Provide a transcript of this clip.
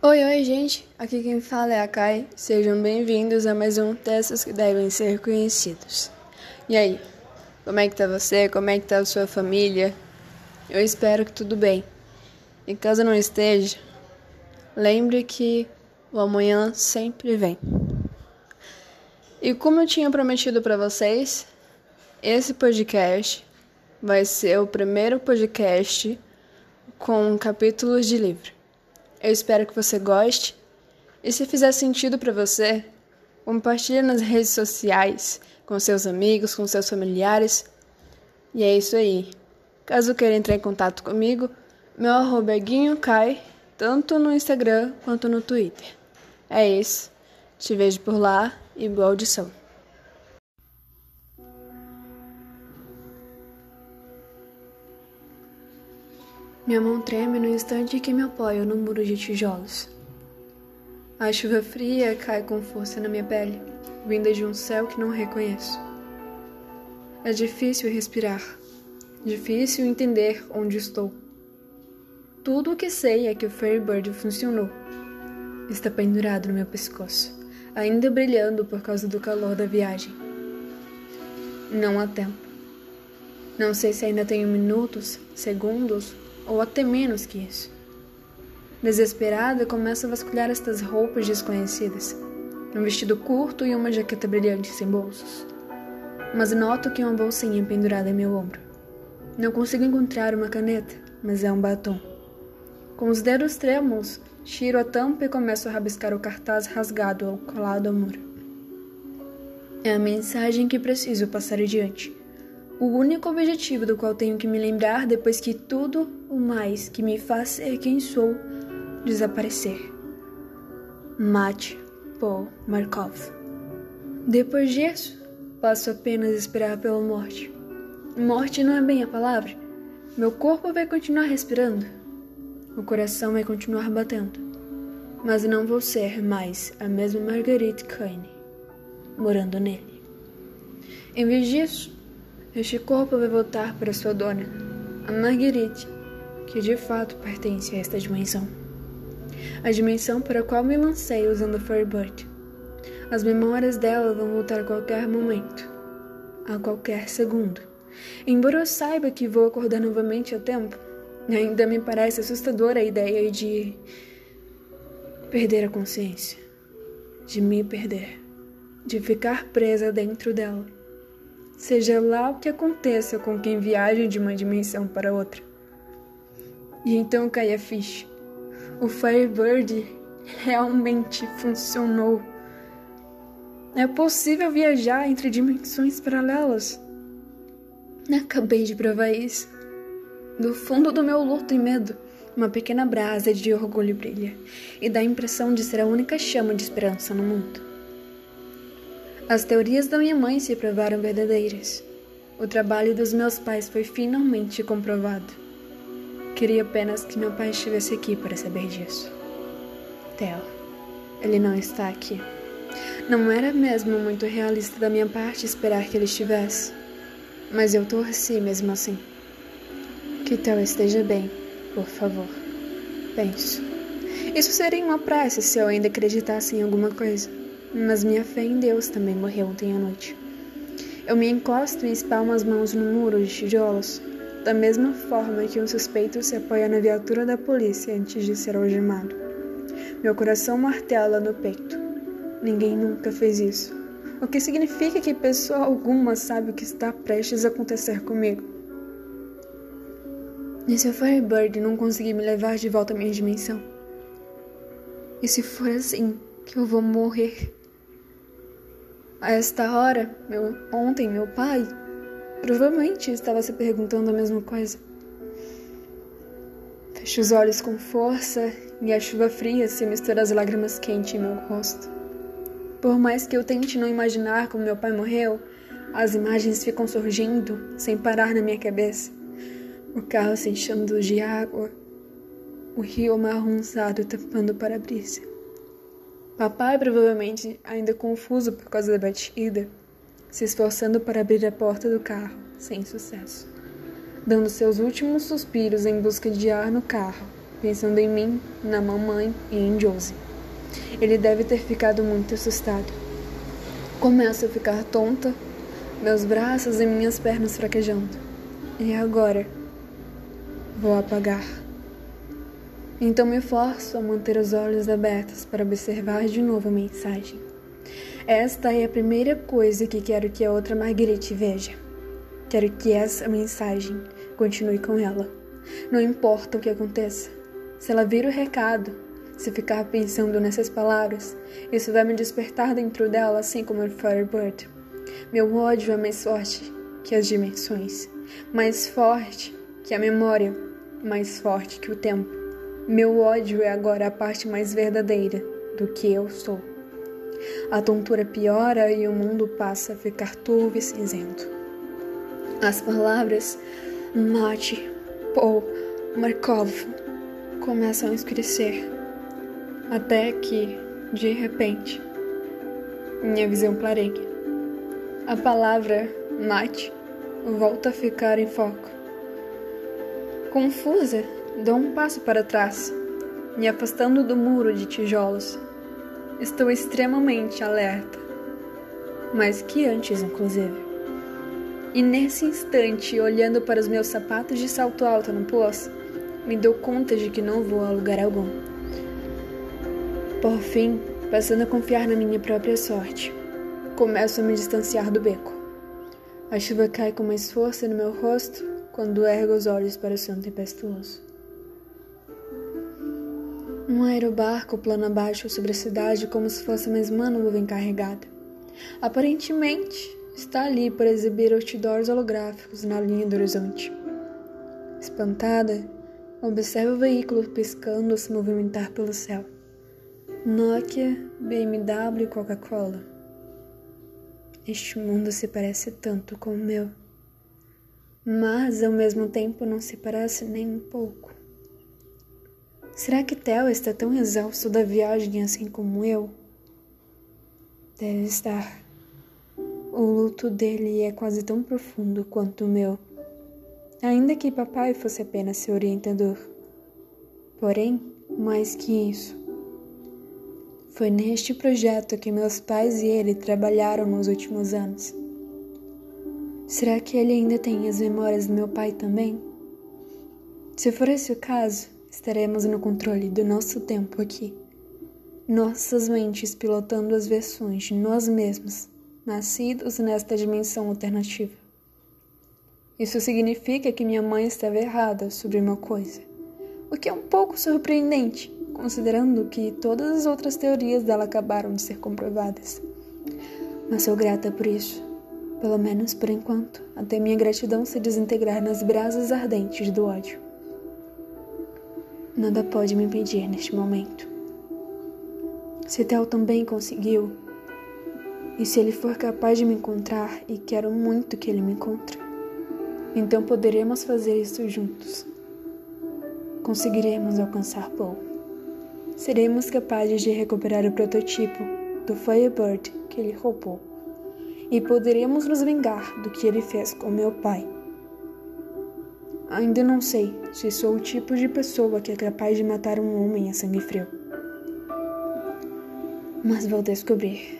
Oi, oi, gente. Aqui quem fala é a Kai. Sejam bem-vindos a mais um Textos que devem ser conhecidos. E aí, como é que tá você? Como é que tá a sua família? Eu espero que tudo bem. E caso não esteja, lembre que o amanhã sempre vem. E como eu tinha prometido para vocês, esse podcast vai ser o primeiro podcast com capítulos de livro. Eu espero que você goste. E se fizer sentido para você, compartilhe nas redes sociais, com seus amigos, com seus familiares. E é isso aí. Caso queira entrar em contato comigo, meu arroba é guinhocai, tanto no Instagram quanto no Twitter. É isso. Te vejo por lá e boa audição. Minha mão treme no instante que me apoio no muro de tijolos. A chuva fria cai com força na minha pele, vinda de um céu que não reconheço. É difícil respirar, difícil entender onde estou. Tudo o que sei é que o Fairbird funcionou. Está pendurado no meu pescoço, ainda brilhando por causa do calor da viagem. Não há tempo. Não sei se ainda tenho minutos, segundos ou até menos que isso. Desesperada, começo a vasculhar estas roupas desconhecidas, um vestido curto e uma jaqueta brilhante sem bolsos. Mas noto que uma bolsinha pendurada em meu ombro. Não consigo encontrar uma caneta, mas é um batom. Com os dedos trêmulos, tiro a tampa e começo a rabiscar o cartaz rasgado ao colado ao muro. É a mensagem que preciso passar adiante o único objetivo do qual tenho que me lembrar depois que tudo o mais que me faz ser quem sou desaparecer. Mate Paul Markov. Depois disso, passo apenas esperar pela morte. Morte não é bem a palavra. Meu corpo vai continuar respirando. O coração vai continuar batendo. Mas não vou ser mais a mesma Marguerite Kane, morando nele. Em vez disso, este corpo vai voltar para sua dona, a Marguerite, que de fato pertence a esta dimensão. A dimensão para a qual me lancei usando Firebird. As memórias dela vão voltar a qualquer momento, a qualquer segundo. Embora eu saiba que vou acordar novamente a tempo, ainda me parece assustadora a ideia de perder a consciência, de me perder, de ficar presa dentro dela seja lá o que aconteça com quem viaja de uma dimensão para outra. E então cai a ficha. O Firebird realmente funcionou. É possível viajar entre dimensões paralelas. Acabei de provar isso. Do fundo do meu luto e medo, uma pequena brasa de orgulho brilha e dá a impressão de ser a única chama de esperança no mundo. As teorias da minha mãe se provaram verdadeiras. O trabalho dos meus pais foi finalmente comprovado. Queria apenas que meu pai estivesse aqui para saber disso. Theo, ele não está aqui. Não era mesmo muito realista da minha parte esperar que ele estivesse, mas eu torci mesmo assim. Que Theo esteja bem, por favor. Penso. Isso seria uma prece se eu ainda acreditasse em alguma coisa mas minha fé em Deus também morreu ontem à noite. Eu me encosto e espalmo as mãos no muro de tijolos, da mesma forma que um suspeito se apoia na viatura da polícia antes de ser algemado. Meu coração martela no peito. Ninguém nunca fez isso. O que significa que pessoa alguma sabe o que está prestes a acontecer comigo. E se o Firebird não conseguir me levar de volta à minha dimensão? E se for assim que eu vou morrer? A esta hora, meu, ontem, meu pai provavelmente estava se perguntando a mesma coisa. Fecho os olhos com força e a chuva fria se mistura às lágrimas quentes em meu rosto. Por mais que eu tente não imaginar como meu pai morreu, as imagens ficam surgindo sem parar na minha cabeça. O carro se enchendo de água, o rio amarronzado tapando o para-brisa. Papai, provavelmente ainda confuso por causa da batida, se esforçando para abrir a porta do carro, sem sucesso. Dando seus últimos suspiros em busca de ar no carro, pensando em mim, na mamãe e em Josie. Ele deve ter ficado muito assustado. Começo a ficar tonta, meus braços e minhas pernas fraquejando. E agora? Vou apagar. Então me forço a manter os olhos abertos para observar de novo a mensagem. Esta é a primeira coisa que quero que a outra Marguerite veja. Quero que essa mensagem continue com ela. Não importa o que aconteça. Se ela vir o recado, se ficar pensando nessas palavras, isso vai me despertar dentro dela, assim como o Firebird. Meu ódio é mais forte que as dimensões, mais forte que a memória, mais forte que o tempo. Meu ódio é agora a parte mais verdadeira do que eu sou. A tontura piora e o mundo passa a ficar turvo e cinzento. As palavras Mate, Paul, Markov começam a escurecer, até que, de repente, minha visão clareia. A palavra mate volta a ficar em foco. Confusa, Dou um passo para trás, me afastando do muro de tijolos. Estou extremamente alerta, mais que antes, inclusive. E nesse instante, olhando para os meus sapatos de salto alto no poço, me dou conta de que não vou a lugar algum. Por fim, passando a confiar na minha própria sorte, começo a me distanciar do beco. A chuva cai com mais força no meu rosto quando ergo os olhos para o céu tempestuoso. Um aerobarco plana abaixo sobre a cidade como se fosse mais uma nuvem carregada. Aparentemente, está ali para exibir outdoors holográficos na linha do horizonte. Espantada, observo o veículo piscando a se movimentar pelo céu. Nokia, BMW e Coca-Cola. Este mundo se parece tanto com o meu, mas ao mesmo tempo não se parece nem um pouco. Será que Theo está tão exausto da viagem assim como eu? Deve estar. O luto dele é quase tão profundo quanto o meu. Ainda que papai fosse apenas seu orientador. Porém, mais que isso. Foi neste projeto que meus pais e ele trabalharam nos últimos anos. Será que ele ainda tem as memórias do meu pai também? Se for esse o caso, estaremos no controle do nosso tempo aqui. Nossas mentes pilotando as versões de nós mesmos, nascidos nesta dimensão alternativa. Isso significa que minha mãe estava errada sobre uma coisa, o que é um pouco surpreendente, considerando que todas as outras teorias dela acabaram de ser comprovadas. Mas sou grata por isso, pelo menos por enquanto, até minha gratidão se desintegrar nas brasas ardentes do ódio. Nada pode me impedir neste momento. Se Theo também conseguiu, e se ele for capaz de me encontrar, e quero muito que ele me encontre, então poderemos fazer isso juntos. Conseguiremos alcançar Paul. Seremos capazes de recuperar o prototipo do Firebird que ele roubou, e poderemos nos vingar do que ele fez com meu pai. Ainda não sei se sou o tipo de pessoa que é capaz de matar um homem a sangue frio. Mas vou descobrir.